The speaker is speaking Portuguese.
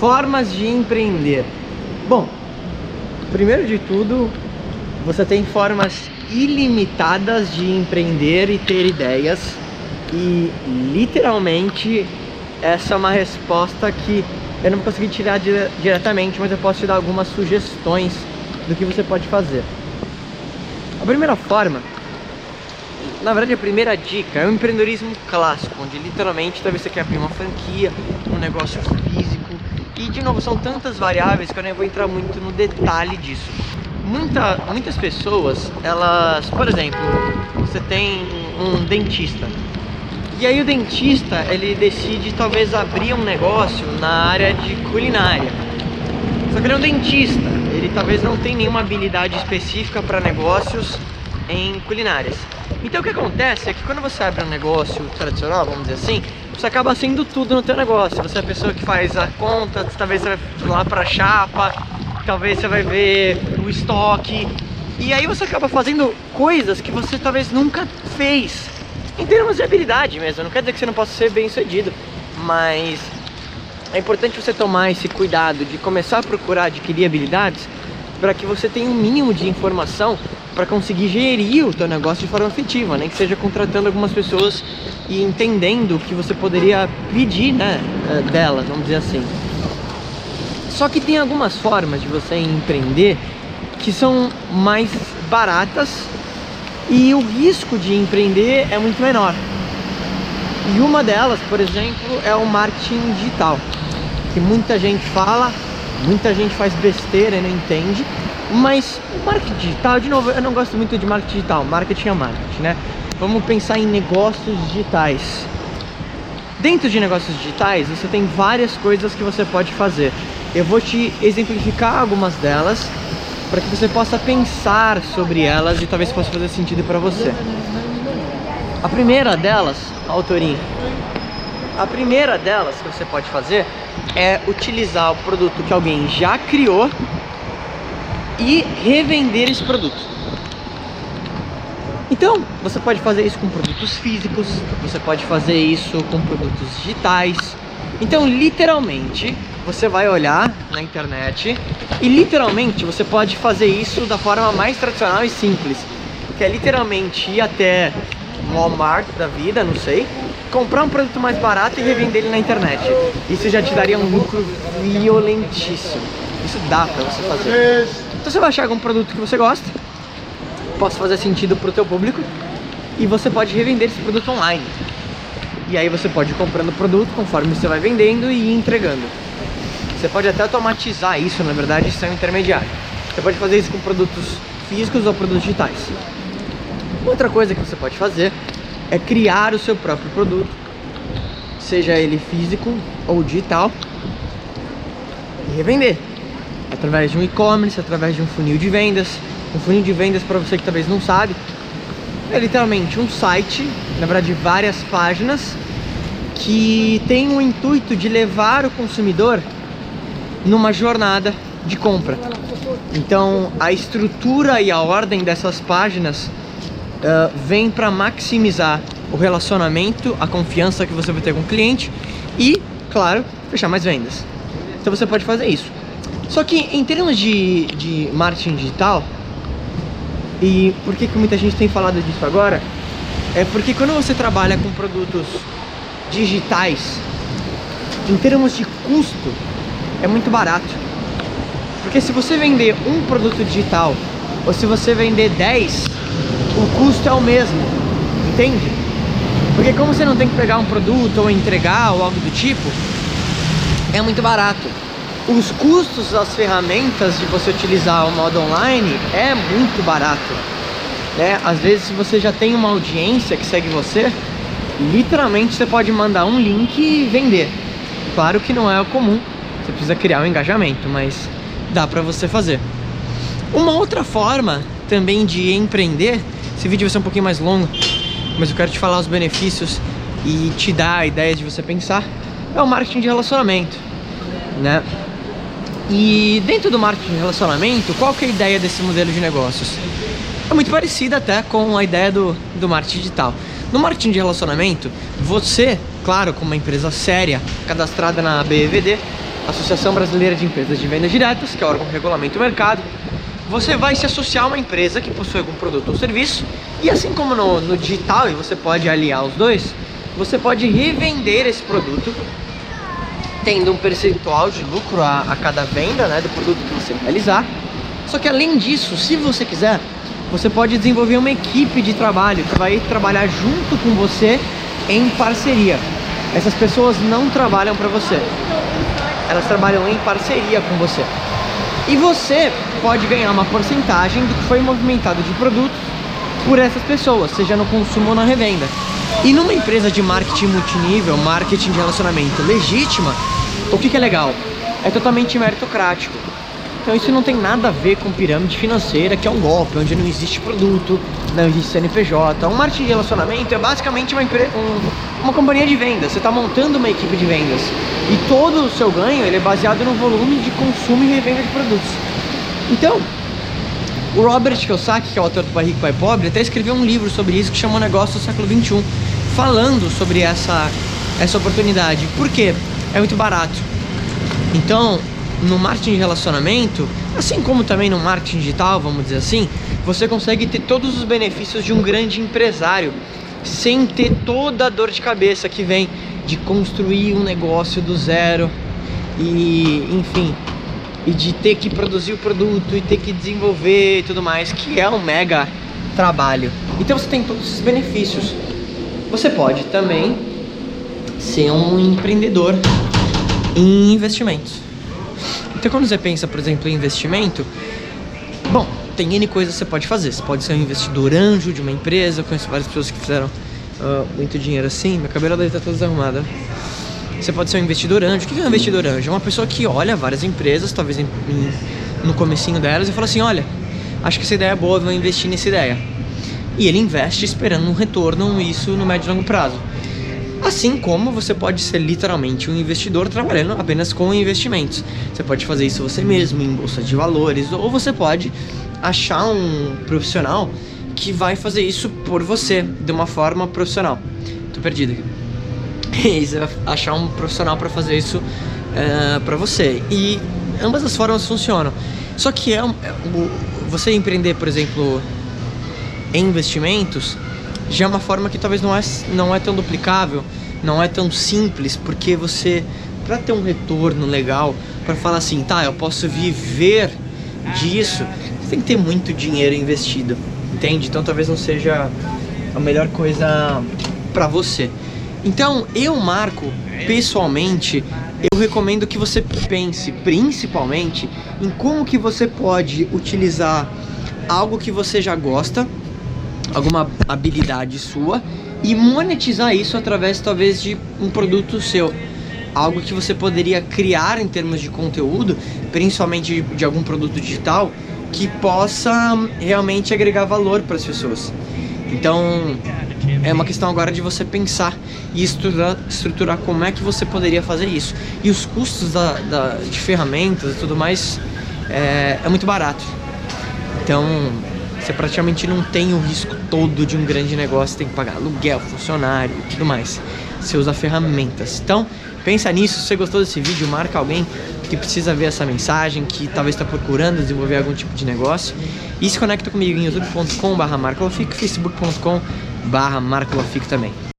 Formas de empreender. Bom, primeiro de tudo, você tem formas ilimitadas de empreender e ter ideias. E literalmente essa é uma resposta que eu não consegui tirar dire diretamente, mas eu posso te dar algumas sugestões do que você pode fazer. A primeira forma, na verdade a primeira dica é o empreendedorismo clássico, onde literalmente talvez você quer abrir uma franquia, um negócio físico. E de novo, são tantas variáveis que eu nem vou entrar muito no detalhe disso. Muita, muitas pessoas, elas, por exemplo, você tem um dentista. E aí o dentista, ele decide talvez abrir um negócio na área de culinária. Só que ele é um dentista, ele talvez não tenha nenhuma habilidade específica para negócios em culinárias. Então o que acontece é que quando você abre um negócio tradicional, vamos dizer assim, você acaba sendo tudo no teu negócio. Você é a pessoa que faz a conta, talvez você vai lá para chapa, talvez você vai ver o estoque. E aí você acaba fazendo coisas que você talvez nunca fez em termos de habilidade mesmo. Não quer dizer que você não possa ser bem sucedido, mas é importante você tomar esse cuidado de começar a procurar adquirir habilidades para que você tenha um mínimo de informação para conseguir gerir o teu negócio de forma efetiva, nem né? que seja contratando algumas pessoas e entendendo o que você poderia pedir, né, eh, delas, vamos dizer assim. Só que tem algumas formas de você empreender que são mais baratas e o risco de empreender é muito menor. E uma delas, por exemplo, é o marketing digital, que muita gente fala, muita gente faz besteira e não entende, mas marketing digital, de novo, eu não gosto muito de marketing digital, marketing é marketing, né? Vamos pensar em negócios digitais. Dentro de negócios digitais, você tem várias coisas que você pode fazer. Eu vou te exemplificar algumas delas para que você possa pensar sobre elas e talvez possa fazer sentido para você. A primeira delas, autorinha. A primeira delas que você pode fazer é utilizar o produto que alguém já criou e revender esse produto. Então, você pode fazer isso com produtos físicos, você pode fazer isso com produtos digitais. Então, literalmente, você vai olhar na internet e literalmente você pode fazer isso da forma mais tradicional e simples, que é literalmente ir até Walmart da vida, não sei, comprar um produto mais barato e revender ele na internet. Isso já te daria um lucro violentíssimo. Isso dá pra você fazer. Então você vai achar algum produto que você gosta, possa fazer sentido pro teu público e você pode revender esse produto online. E aí você pode ir comprando o produto conforme você vai vendendo e entregando. Você pode até automatizar isso, na verdade, é um intermediário. Você pode fazer isso com produtos físicos ou produtos digitais. Outra coisa que você pode fazer é criar o seu próprio produto, seja ele físico ou digital, e revender através de um e-commerce, através de um funil de vendas. Um funil de vendas, para você que talvez não sabe, é literalmente um site, na verdade, várias páginas que tem o intuito de levar o consumidor numa jornada de compra. Então, a estrutura e a ordem dessas páginas uh, vem para maximizar o relacionamento, a confiança que você vai ter com o cliente e, claro, fechar mais vendas. Então, você pode fazer isso. Só que, em termos de, de marketing digital, e por que, que muita gente tem falado disso agora? É porque quando você trabalha com produtos digitais, em termos de custo, é muito barato. Porque se você vender um produto digital ou se você vender 10, o custo é o mesmo, entende? Porque como você não tem que pegar um produto ou entregar ou algo do tipo, é muito barato. Os custos das ferramentas de você utilizar o modo online é muito barato. Né? Às vezes se você já tem uma audiência que segue você, literalmente você pode mandar um link e vender. Claro que não é o comum, você precisa criar um engajamento, mas dá para você fazer. Uma outra forma também de empreender, esse vídeo vai ser um pouquinho mais longo, mas eu quero te falar os benefícios e te dar ideias de você pensar, é o marketing de relacionamento, né? E dentro do marketing de relacionamento, qual que é a ideia desse modelo de negócios? É muito parecida até com a ideia do, do marketing digital. No marketing de relacionamento, você, claro, como uma empresa séria, cadastrada na BEVD, Associação Brasileira de Empresas de Vendas Diretas, que é o órgão que regulamenta o mercado. Você vai se associar a uma empresa que possui algum produto ou serviço, e assim como no, no digital, e você pode aliar os dois, você pode revender esse produto tendo um percentual de lucro a, a cada venda né, do produto que você realizar. Só que além disso, se você quiser, você pode desenvolver uma equipe de trabalho que vai trabalhar junto com você em parceria. Essas pessoas não trabalham para você, elas trabalham em parceria com você. E você pode ganhar uma porcentagem do que foi movimentado de produtos por essas pessoas, seja no consumo ou na revenda. E numa empresa de marketing multinível, marketing de relacionamento legítima, o que, que é legal? É totalmente meritocrático. Então isso não tem nada a ver com pirâmide financeira, que é um golpe, onde não existe produto, não existe CNPJ. Um marketing de relacionamento é basicamente uma, um, uma companhia de vendas. Você está montando uma equipe de vendas. E todo o seu ganho ele é baseado no volume de consumo e revenda de produtos. Então, o Robert Kiyosaki, que é o autor do Pai Rico, Pai Pobre, até escreveu um livro sobre isso que chama Negócio do Século XXI, falando sobre essa, essa oportunidade. Por quê? É muito barato. Então, no marketing de relacionamento, assim como também no marketing digital, vamos dizer assim, você consegue ter todos os benefícios de um grande empresário sem ter toda a dor de cabeça que vem de construir um negócio do zero e, enfim, e de ter que produzir o produto e ter que desenvolver e tudo mais, que é um mega trabalho. Então você tem todos esses benefícios. Você pode também ser um empreendedor em investimentos. Então quando você pensa, por exemplo, em investimento, bom, tem N coisas que você pode fazer. Você pode ser um investidor anjo de uma empresa. Eu conheço várias pessoas que fizeram uh, muito dinheiro assim. Minha cabelo deve estar toda desarrumada. Você pode ser um investidor anjo. O que é um investidor anjo? É uma pessoa que olha várias empresas, talvez em, em, no comecinho delas, e fala assim, olha, acho que essa ideia é boa, vou investir nessa ideia. E ele investe esperando um retorno, isso no médio e longo prazo. Assim como você pode ser literalmente um investidor trabalhando apenas com investimentos. Você pode fazer isso você mesmo em bolsa de valores, ou você pode achar um profissional que vai fazer isso por você de uma forma profissional. Tô perdido aqui. E você vai achar um profissional para fazer isso uh, é, para você. E ambas as formas funcionam. Só que é, é você empreender, por exemplo, em investimentos já é uma forma que talvez não é, não é tão duplicável, não é tão simples, porque você, para ter um retorno legal, para falar assim, tá, eu posso viver disso, você tem que ter muito dinheiro investido, entende? Então talvez não seja a melhor coisa para você. Então, eu, Marco, pessoalmente, eu recomendo que você pense principalmente em como que você pode utilizar algo que você já gosta alguma habilidade sua e monetizar isso através talvez de um produto seu. Algo que você poderia criar em termos de conteúdo, principalmente de, de algum produto digital, que possa realmente agregar valor para as pessoas. Então, é uma questão agora de você pensar e estruturar, estruturar como é que você poderia fazer isso. E os custos da, da de ferramentas e tudo mais é, é muito barato. Então, você praticamente não tem o risco todo de um grande negócio, tem que pagar aluguel, funcionário e tudo mais. Você usa ferramentas. Então, pensa nisso, se você gostou desse vídeo, marca alguém que precisa ver essa mensagem, que talvez está procurando desenvolver algum tipo de negócio. E se conecta comigo em youtube.com barra facebook.com barra também.